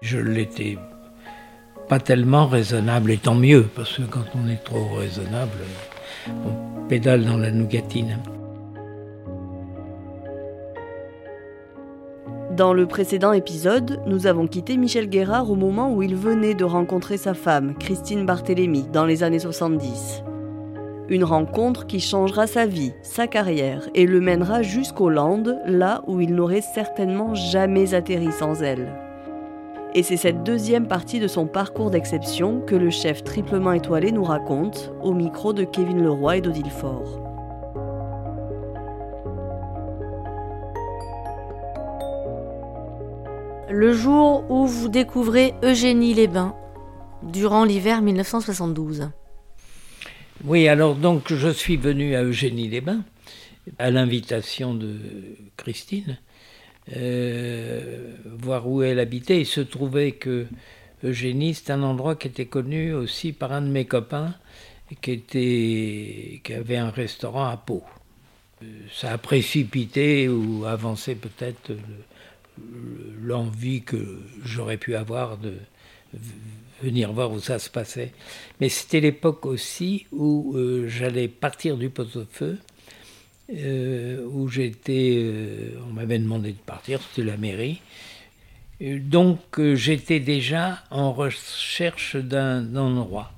Je l'étais pas tellement raisonnable, et tant mieux, parce que quand on est trop raisonnable, on pédale dans la nougatine. Dans le précédent épisode, nous avons quitté Michel Guérard au moment où il venait de rencontrer sa femme, Christine Barthélémy, dans les années 70. Une rencontre qui changera sa vie, sa carrière et le mènera jusqu'aux Landes, là où il n'aurait certainement jamais atterri sans elle. Et c'est cette deuxième partie de son parcours d'exception que le chef triplement étoilé nous raconte au micro de Kevin Leroy et d'Odile Faure. Le jour où vous découvrez Eugénie Les-Bains, durant l'hiver 1972. Oui, alors donc je suis venu à Eugénie-les-Bains à l'invitation de Christine, euh, voir où elle habitait. Il se trouvait que Eugénie, c'est un endroit qui était connu aussi par un de mes copains qui, était, qui avait un restaurant à Pau. Euh, ça a précipité ou avancé peut-être l'envie que j'aurais pu avoir de venir voir où ça se passait. Mais c'était l'époque aussi où euh, j'allais partir du pot-au-feu, euh, où j'étais, euh, on m'avait demandé de partir, c'était la mairie. Donc j'étais déjà en recherche d'un endroit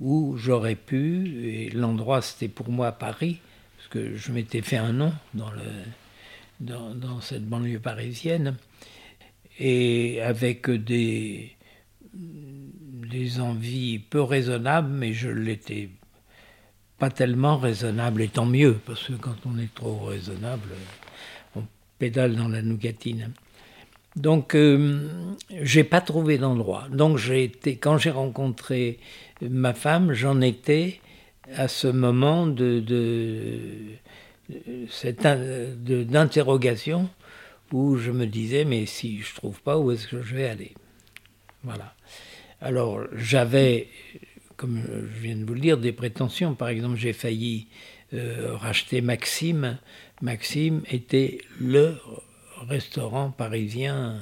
où j'aurais pu, et l'endroit c'était pour moi Paris, parce que je m'étais fait un nom dans cette banlieue parisienne, et avec des, des envies peu raisonnables, mais je l'étais pas tellement raisonnable, et tant mieux, parce que quand on est trop raisonnable, on pédale dans la nougatine. Donc, euh, j'ai pas trouvé d'endroit. Donc, j'ai été, quand j'ai rencontré ma femme, j'en étais à ce moment de, d'interrogation où je me disais, mais si je trouve pas, où est-ce que je vais aller? Voilà. Alors j'avais, comme je viens de vous le dire, des prétentions. Par exemple, j'ai failli euh, racheter Maxime. Maxime était le restaurant parisien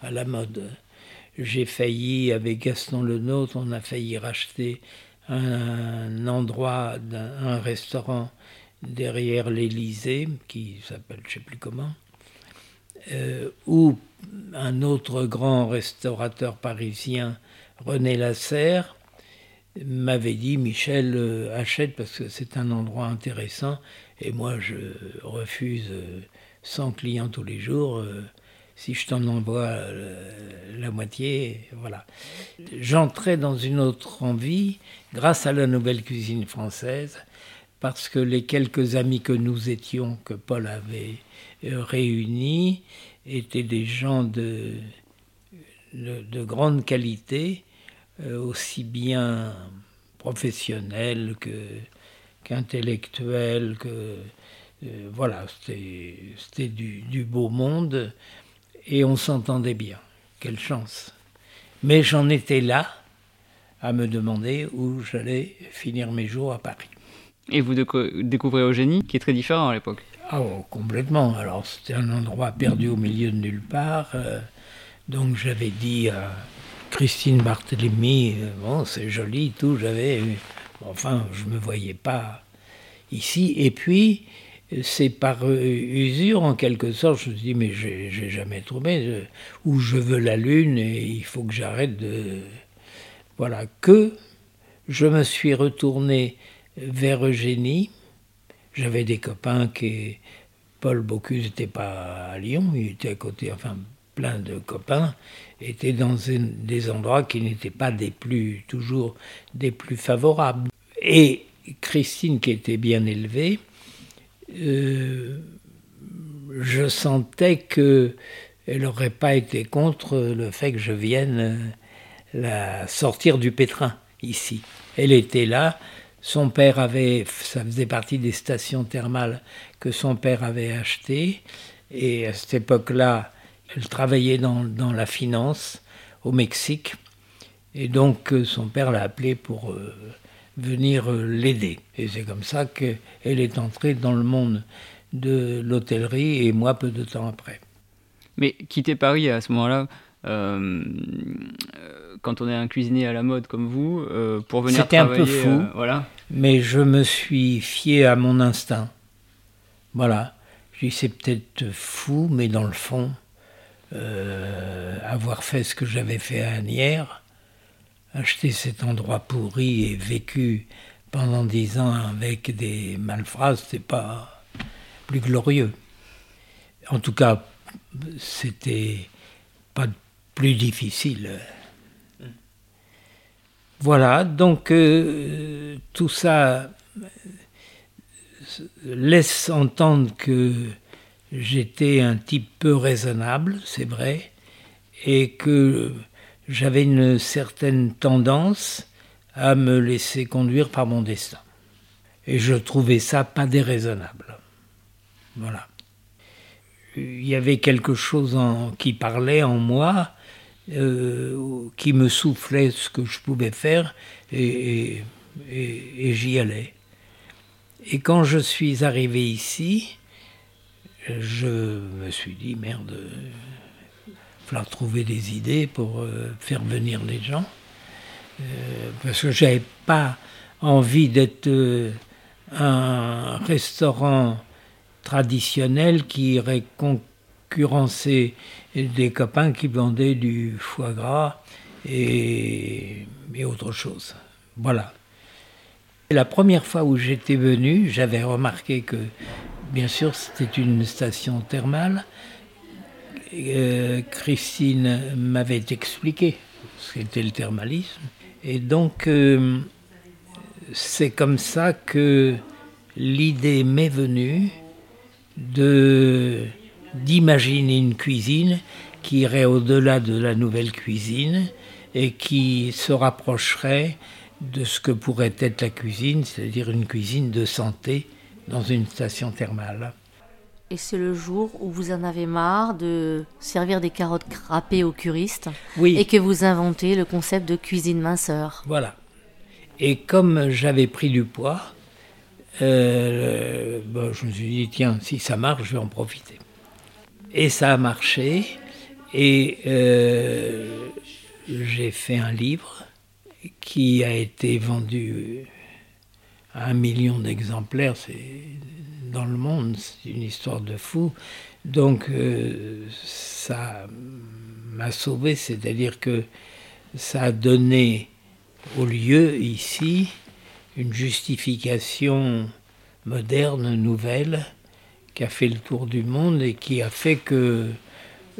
à la mode. J'ai failli, avec Gaston Lenôtre, on a failli racheter un, endroit, un, restaurant derrière l'Élysée, qui s'appelle je ne sais plus comment, euh, un autre grand restaurateur parisien René Lasserre m'avait dit Michel euh, achète parce que c'est un endroit intéressant et moi je refuse 100 euh, clients tous les jours euh, si je t'en envoie la moitié voilà. J'entrais dans une autre envie grâce à la nouvelle cuisine française parce que les quelques amis que nous étions que Paul avait réunis étaient des gens de, de grande qualité aussi bien professionnel que qu'intellectuel, que euh, voilà, c'était du, du, beau monde et on s'entendait bien. Quelle chance. Mais j'en étais là à me demander où j'allais finir mes jours à Paris. Et vous découvrez Eugénie, qui est très différent à l'époque. Ah, oh, complètement. Alors, c'était un endroit perdu au milieu de nulle part. Euh, donc, j'avais dit à Christine Barthélemy, euh, bon, c'est joli, tout, j'avais. Enfin, je ne me voyais pas ici. Et puis, c'est par euh, usure, en quelque sorte, je me dis, mais j'ai jamais trouvé où je veux la lune et il faut que j'arrête de. Voilà, que je me suis retourné vers Eugénie. J'avais des copains qui. Paul Bocuse n'était pas à Lyon, il était à côté, enfin, plein de copains étaient dans des endroits qui n'étaient pas toujours des plus favorables. Et Christine, qui était bien élevée, euh, je sentais que elle n'aurait pas été contre le fait que je vienne euh, la sortir du pétrin ici. Elle était là. Son père avait, ça faisait partie des stations thermales que son père avait achetées. Et à cette époque-là, elle travaillait dans, dans, la finance au Mexique. Et donc euh, son père l'a appelée pour euh, venir euh, l'aider. Et c'est comme ça qu'elle est entrée dans le monde de l'hôtellerie et moi peu de temps après. Mais quitter Paris à ce moment-là, euh, quand on est un cuisinier à la mode comme vous, pour venir C'était un peu fou, voilà. mais je me suis fié à mon instinct. Voilà. Je dis c'est peut-être fou, mais dans le fond, avoir fait ce que j'avais fait à Agnières, acheter cet endroit pourri et vécu pendant dix ans avec des malfrats, c'est pas plus glorieux. En tout cas, c'était pas plus difficile. Voilà, donc euh, tout ça laisse entendre que j'étais un type peu raisonnable, c'est vrai, et que j'avais une certaine tendance à me laisser conduire par mon destin. Et je trouvais ça pas déraisonnable. Voilà. Il y avait quelque chose en, qui parlait en moi, euh, qui me soufflait ce que je pouvais faire, et, et, j'y allais. Et quand je suis arrivé ici, je me suis dit, merde, il va trouver des idées pour euh, faire venir les gens. Euh, parce que j'avais pas envie d'être euh, un restaurant traditionnel qui irait concurrencer des copains qui vendaient du foie gras et, et autre chose. Voilà. La première fois où j'étais venu, j'avais remarqué que, bien sûr, c'était une station thermale. Euh, Christine m'avait expliqué ce qu'était le thermalisme. Et donc, euh, c'est comme ça que l'idée m'est venue de d'imaginer une cuisine qui irait au-delà de la nouvelle cuisine et qui se rapprocherait de ce que pourrait être la cuisine, c'est-à-dire une cuisine de santé dans une station thermale. Et c'est le jour où vous en avez marre de servir des carottes râpées aux curistes oui. et que vous inventez le concept de cuisine minceur. Voilà. Et comme j'avais pris du poids, euh, je me suis dit, tiens, si ça marche, je vais en profiter. Et ça a marché. Et euh, j'ai fait un livre qui a été vendu un million d'exemplaires. C'est dans le monde, c'est une histoire de fou. Donc euh, ça m'a sauvé, c'est-à-dire que ça a donné au lieu ici une justification moderne, nouvelle, qui a fait le tour du monde et qui a fait que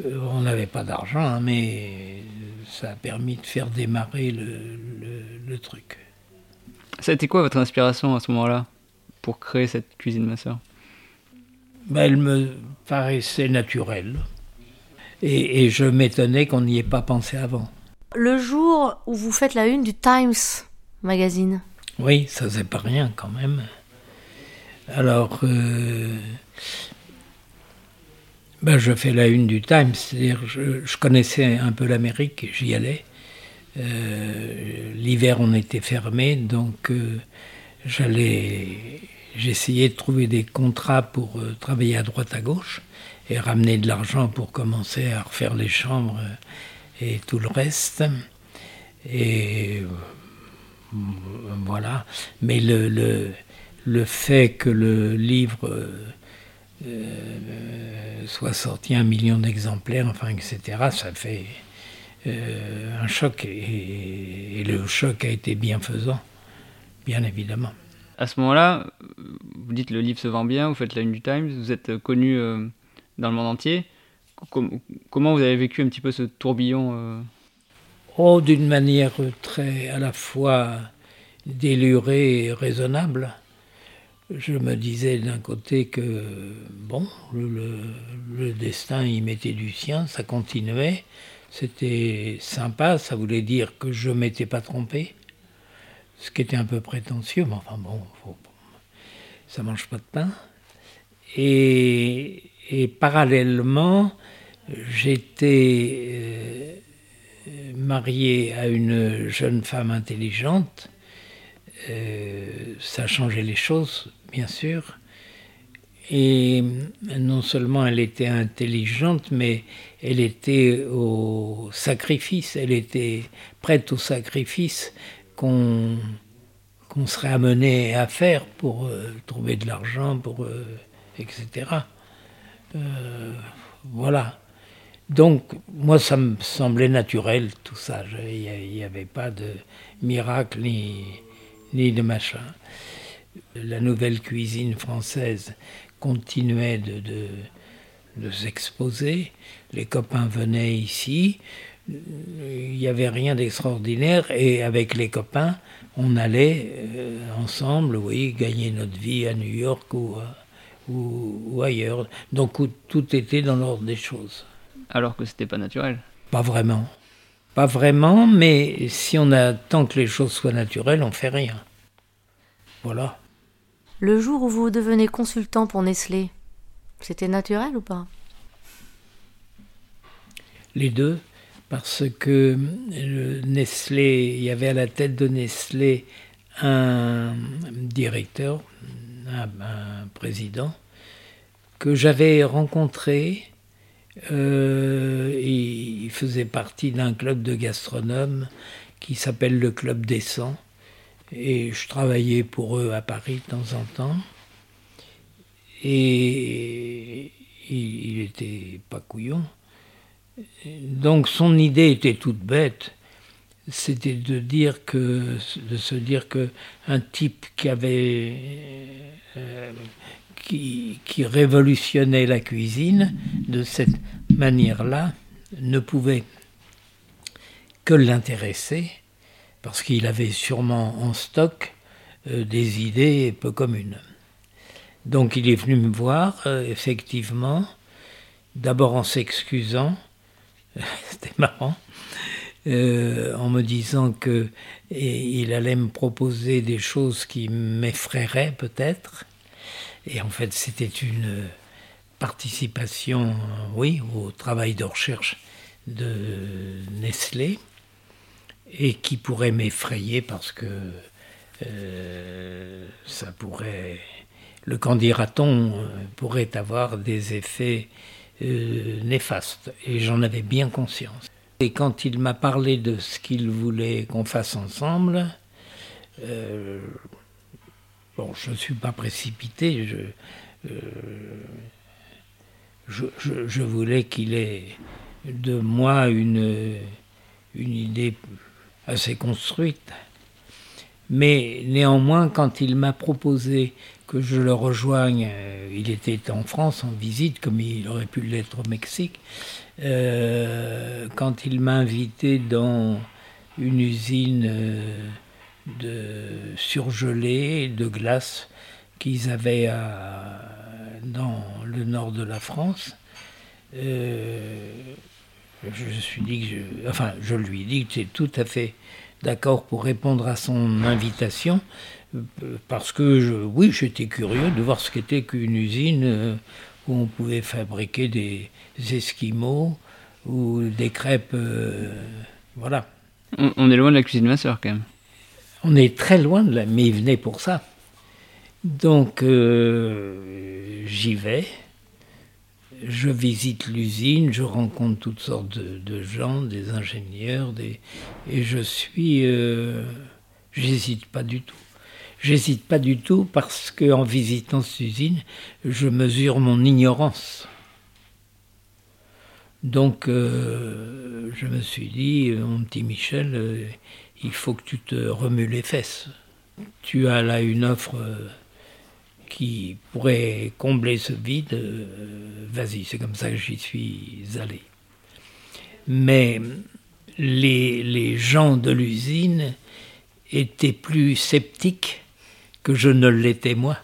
euh, on n'avait pas d'argent, hein, mais ça a permis de faire démarrer le, truc. Ça a été quoi votre inspiration à ce moment-là pour créer cette cuisine ma soeur ben, Elle me paraissait naturelle. Et, et je m'étonnais qu'on n'y ait pas pensé avant. Le jour où vous faites la une du Times Magazine. Oui, ça c'est pas rien quand même. Alors, euh, ben, je fais la une du Times, c'est-à-dire je, je, connaissais un peu l'Amérique, j'y allais. Euh, l'hiver on était fermé, donc euh, j'allais, j'essayais de trouver des contrats pour euh, travailler à droite à gauche et ramener de l'argent pour commencer à refaire les chambres et tout le reste. Et voilà. Mais le, le, le, fait que le livre soit sorti un million d'exemplaires, enfin, etc., ça fait un choc. Et, le choc a été bienfaisant, bien évidemment. À ce moment-là, vous dites le livre se vend bien, vous faites la une du Times, vous êtes connu euh, dans le monde entier. comment vous avez vécu un petit peu ce tourbillon Oh, d'une manière très à la fois délurée et raisonnable je me disais d'un côté que, bon, le, destin y mettait du sien, ça continuait, c'était sympa, ça voulait dire que je m'étais pas trompé, ce qui était un peu prétentieux, mais enfin bon, ça mange pas de pain. Et, parallèlement, j'étais euh, marié à une jeune femme intelligente, euh, ça changeait les choses bien sûr. Et non seulement elle était intelligente, mais elle était au sacrifice, elle était prête au sacrifice qu'on qu'on serait amené à faire pour euh, trouver de l'argent, pour euh, etc. Euh, voilà. Donc moi ça me semblait naturel tout ça. Il n'y avait pas de miracle ni, ni de machin. La nouvelle cuisine française continuait de, de, s'exposer. Les copains venaient ici. Il n'y avait rien d'extraordinaire. Et avec les copains, on allait euh, ensemble, oui, gagner notre vie à New York ou, euh, ou, ailleurs. Donc tout était dans l'ordre des choses. Alors que c'était pas naturel Pas vraiment. Pas vraiment, mais si on attend que les choses soient naturelles, on fait rien. Voilà. Le jour où vous devenez consultant pour Nestlé, c'était naturel ou pas? Les deux, parce que Nestlé, il y avait à la tête de Nestlé un directeur, un, président, que j'avais rencontré. Euh, il faisait partie d'un club de gastronomes qui s'appelle le Club des 100 et je travaillais pour eux à Paris de temps en temps. Et il était pas couillon. Donc son idée était toute bête. C'était de dire que, de se dire que un type qui avait, euh, qui, qui révolutionnait la cuisine de cette manière-là ne pouvait que l'intéresser parce qu'il avait sûrement en stock euh, des idées peu communes. Donc il est venu me voir, euh, effectivement, d'abord en s'excusant, c'était marrant, euh, en me disant que il allait me proposer des choses qui m'effraieraient peut-être. Et en fait, c'était une participation, oui, au travail de recherche de Nestlé et qui pourrait m'effrayer parce que euh, ça pourrait, le candidaton euh, pourrait avoir des effets euh, néfastes et j'en avais bien conscience. Et quand il m'a parlé de ce qu'il voulait qu'on fasse ensemble, bon, je ne suis pas précipité, je, je, je voulais qu'il ait de moi une, une idée assez construite. Mais néanmoins, quand il m'a proposé que je le rejoigne, euh, il était en France en visite, comme il aurait pu l'être au Mexique, euh, quand il m'a invité dans une usine euh, de surgelés, de glace qu'ils avaient dans le nord de la France, je, suis dit que je, enfin, je lui ai dit que j'étais tout à fait d'accord pour répondre à son invitation, euh, parce que je, oui, j'étais curieux de voir ce qu'était qu'une usine euh, où on pouvait fabriquer des esquimaux ou des crêpes, euh, voilà. On, est loin de la cuisine de ma soeur quand même. On est très loin de la, mais il venait pour ça. Donc j'y vais je visite l'usine, je rencontre toutes sortes de, gens, des ingénieurs, des, et je suis, euh, j'hésite pas du tout. J'hésite pas du tout parce qu'en visitant cette usine, je mesure mon ignorance. Donc, euh, je me suis dit, mon petit Michel, euh, il faut que tu te remues les fesses. Tu as là une offre qui pourrait combler ce vide, euh, vas-y, c'est comme ça que j'y suis allé. Mais les, les gens de l'usine étaient plus sceptiques que je ne l'étais moi.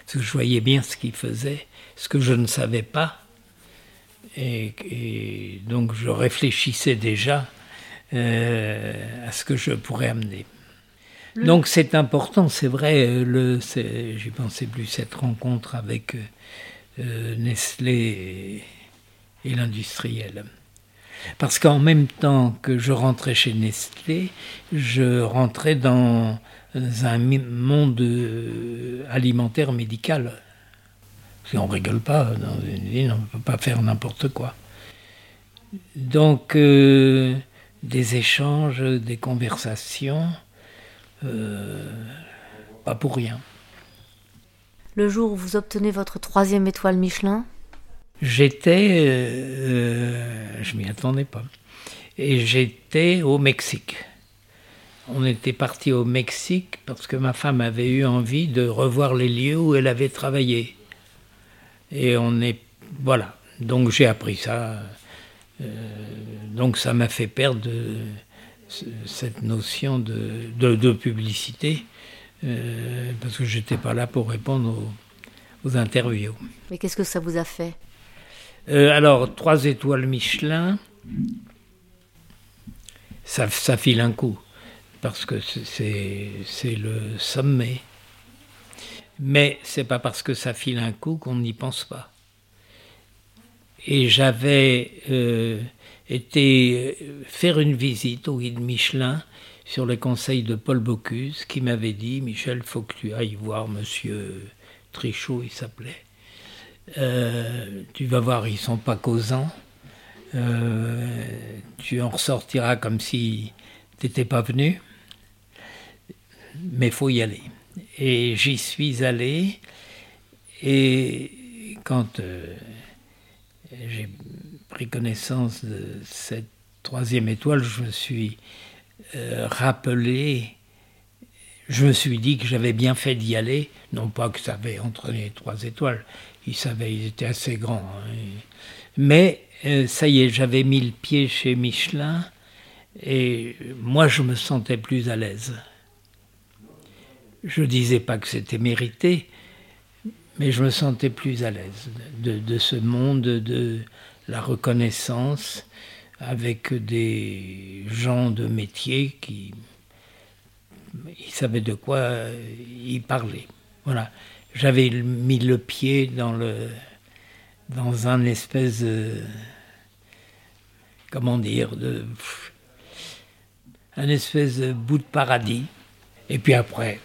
Parce que je voyais bien ce qu'ils faisaient, ce que je ne savais pas. Et, donc je réfléchissais déjà euh, à ce que je pourrais amener. Donc c'est important, c'est vrai, euh, j'y pensais plus, cette rencontre avec euh, euh, Nestlé et, l'industriel. Parce qu'en même temps que je rentrais chez Nestlé, je rentrais dans un monde alimentaire médical. on rigole pas dans une ville, on ne peut pas faire n'importe quoi. Donc, euh, des échanges, des conversations, euh, pas pour rien. Le jour où vous obtenez votre troisième étoile Michelin? J'étais, euh, je m'y attendais pas, et j'étais au Mexique. On était parti au Mexique parce que ma femme avait eu envie de revoir les lieux où elle avait travaillé. Et on est, voilà. Donc j'ai appris ça. Euh, donc ça m'a fait perdre cette notion de, de, publicité euh, parce que j'étais pas là pour répondre aux, aux interviews. Mais qu'est-ce que ça vous a fait? Euh, Alors trois étoiles Michelin, ça, ça file un coup parce que c'est le sommet. Mais c'est pas parce que ça file un coup qu'on n'y pense pas. Et j'avais euh, été euh, faire une visite au guide Michelin sur le conseil de Paul Bocuse qui m'avait dit Michel, faut que tu ailles voir monsieur Trichot, il s'appelait. Euh, tu vas voir, ils sont pas causants. tu en ressortiras comme si tu n'étais pas venu mais faut y aller. Et j'y suis allé, et quand euh, j'ai pris connaissance de cette troisième étoile, je me suis euh, rappelé, je me suis dit que j'avais bien fait d'y aller, non pas que ça avait entraîné trois étoiles, ils savaient, ils étaient assez grands, hein. mais euh, ça y est, j'avais mis le pied chez Michelin, et moi je me sentais plus à l'aise. Je ne disais pas que c'était mérité, mais je me sentais plus à l'aise de, ce monde de la reconnaissance avec des gens de métier qui ils savaient de quoi ils parlaient. Voilà. J'avais mis le pied dans le dans un espèce de comment dire de un espèce de bout de paradis. Et puis après,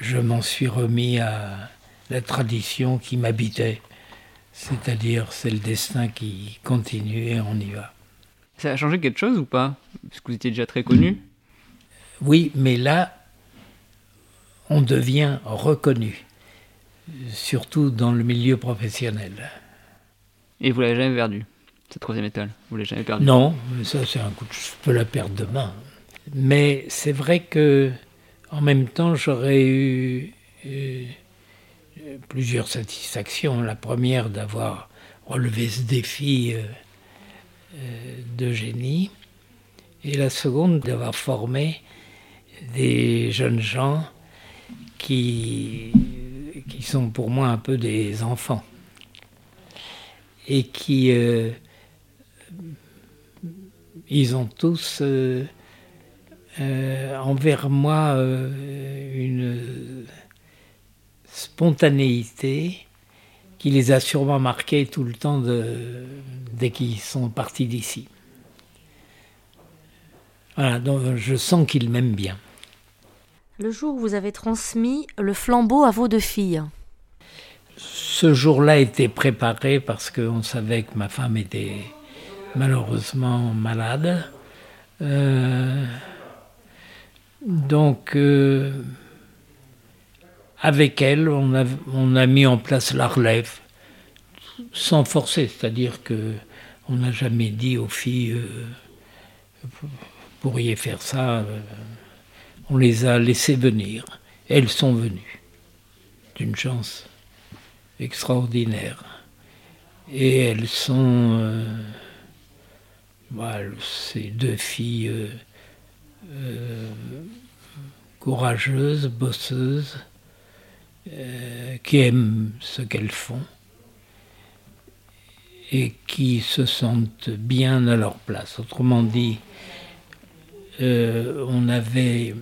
je m'en suis remis à la tradition qui m'habitait, c'est-à-dire c'est le destin qui continue et on y va. Ça a changé quelque chose ou pas? Parce que vous étiez déjà très connu Oui, mais là, on devient reconnu, surtout dans le milieu professionnel. Et vous l'avez jamais perdu, cette troisième étoile? Vous l'avez jamais perdu? Non, ça c'est un coup de... Je peux la perdre demain. Mais c'est vrai que en même temps, j'aurais eu, plusieurs satisfactions. La première, d'avoir relevé ce défi euh, euh, de génie. Et la seconde, d'avoir formé des jeunes gens qui, sont pour moi un peu des enfants. Et qui, euh, ils ont tous euh, envers moi euh, une spontanéité qui les a sûrement marqués tout le temps de, dès qu'ils sont partis d'ici. Voilà, donc je sens qu'ils m'aiment bien. Le jour où vous avez transmis le flambeau à vos deux filles. Ce jour-là était préparé parce qu'on savait que ma femme était malheureusement malade. Euh, donc, euh, avec elle, on a, mis en place la relève, sans forcer, c'est-à-dire que on n'a jamais dit aux filles, euh, vous pourriez faire ça. Euh, on les a laissées venir. Elles sont venues, d'une chance extraordinaire. Et elles sont, voilà, ces deux filles euh, courageuses, bosseuses, euh, qui aiment ce qu'elles font et qui se sentent bien à leur place. Autrement dit, euh, on avait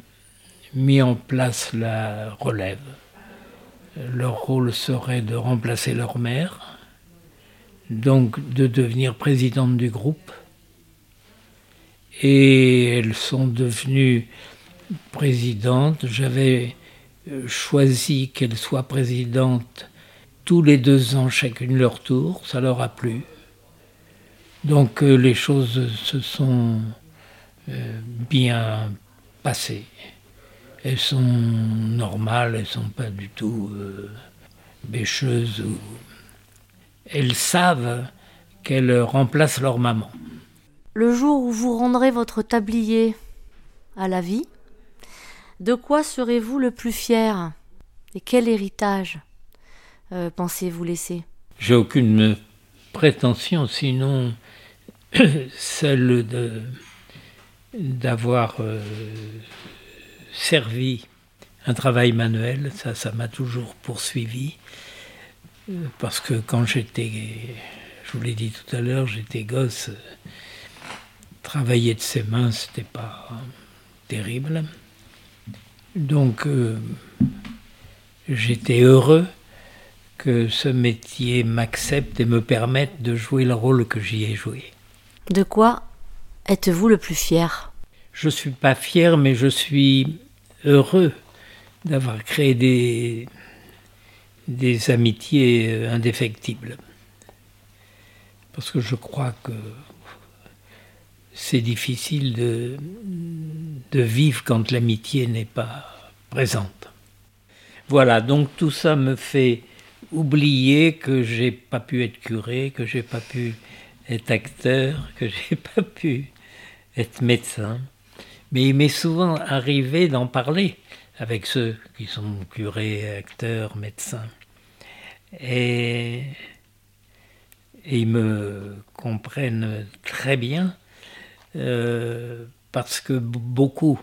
mis en place la relève. Leur rôle serait de remplacer leur mère, donc de devenir présidente du groupe et elles sont devenues présidentes. J'avais euh, choisi qu'elles soient présidentes tous les deux ans chacune leur tour, ça leur a plu. Donc euh, les choses se sont euh, bien passées. Elles sont normales, elles sont pas du tout bêcheuses. Elles savent qu'elles remplacent leur maman. Le jour où vous rendrez votre tablier à la vie, de quoi serez-vous le plus fier Et quel héritage pensez-vous laisser? J'ai aucune prétention, sinon celle d'avoir euh, servi un travail manuel, ça, ça m'a toujours poursuivi. Euh, parce que quand j'étais, je vous l'ai dit tout à l'heure, j'étais gosse, travailler de ses mains, c'était pas terrible. Donc, euh, j'étais heureux que ce métier m'accepte et me permette de jouer le rôle que j'y ai joué. De quoi êtes-vous le plus fier? Je ne suis pas fier, mais je suis heureux d'avoir créé des, des amitiés euh, indéfectibles. Parce que je crois que c'est difficile de, de vivre quand l'amitié n'est pas présente. Voilà, donc tout ça me fait oublier que j'ai pas pu être curé, que j'ai pas pu être acteur, que j'ai pas pu être médecin. Mais il m'est souvent arrivé d'en parler avec ceux qui sont curés, acteurs, médecins. Et, ils me comprennent très bien euh, parce que beaucoup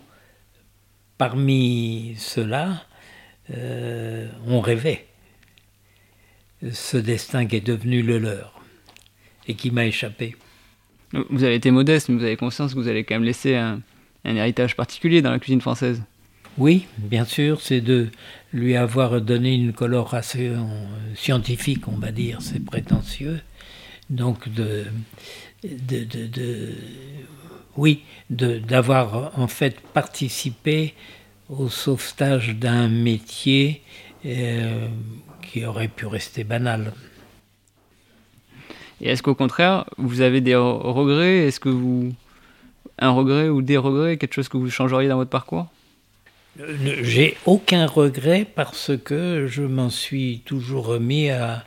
parmi ceux-là euh, ont rêvé ce destin qui est devenu le leur et qui m'a échappé. Vous avez été modeste, mais vous avez conscience que vous allez quand même laisser un, héritage particulier dans la cuisine française. Oui, bien sûr, c'est de lui avoir donné une coloration scientifique, on va dire, c'est prétentieux. Donc de, de, de, oui, d'avoir en fait participé au sauvetage d'un métier euh, qui aurait pu rester banal. Et est-ce qu'au contraire, vous avez des regrets? Est-ce que vous. Un regret ou des regrets Quelque chose que vous changeriez dans votre parcours? Euh, J'ai aucun regret parce que je m'en suis toujours remis à,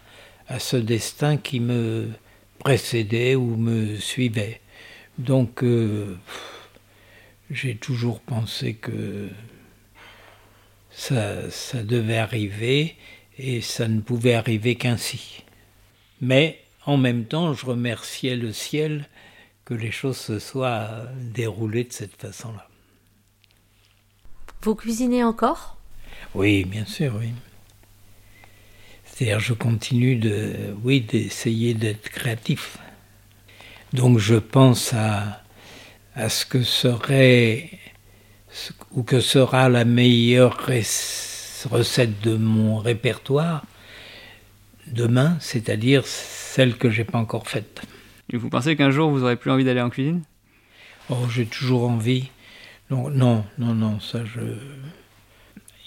à ce destin qui me précédait ou me suivait. Donc, euh, j'ai toujours pensé que ça, ça devait arriver et ça ne pouvait arriver qu'ainsi. Mais en même temps, je remerciais le ciel que les choses se soient déroulées de cette façon-là. Vous cuisinez encore? Oui, bien sûr, oui. C'est-à-dire, je continue de, oui, d'essayer d'être créatif. Donc, je pense à, à ce que serait ou que sera la meilleure recette de mon répertoire demain, c'est-à-dire celle que j'ai pas encore faite. Et vous pensez qu'un jour vous aurez plus envie d'aller en cuisine? Oh, j'ai toujours envie. Non, non, non, non, ça je.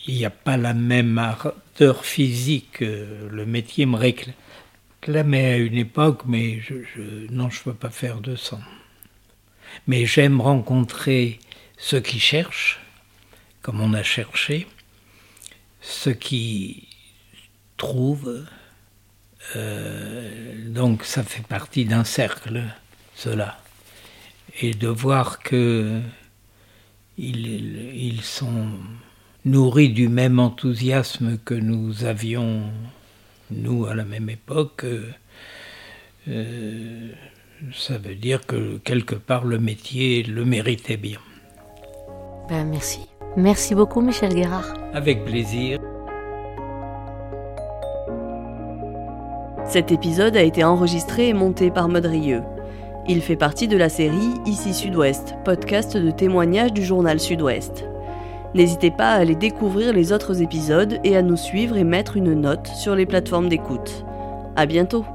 Il n'y a pas la même ardeur physique. Le métier me réclamait à une époque, mais non, je ne peux pas faire de sang. Mais j'aime rencontrer ceux qui cherchent, comme on a cherché, ceux qui trouvent, euh, donc ça fait partie d'un cercle, cela. Et de voir que ils, sont nourris du même enthousiasme que nous avions, nous, à la même époque, euh, ça veut dire que quelque part le métier le méritait bien. Ben, merci. Merci beaucoup Michel Guérard. Avec plaisir. Cet épisode a été enregistré et monté par Modrieux. Il fait partie de la série Ici Sud-Ouest, podcast de témoignages du journal Sud-Ouest. N'hésitez pas à aller découvrir les autres épisodes et à nous suivre et mettre une note sur les plateformes d'écoute. À bientôt!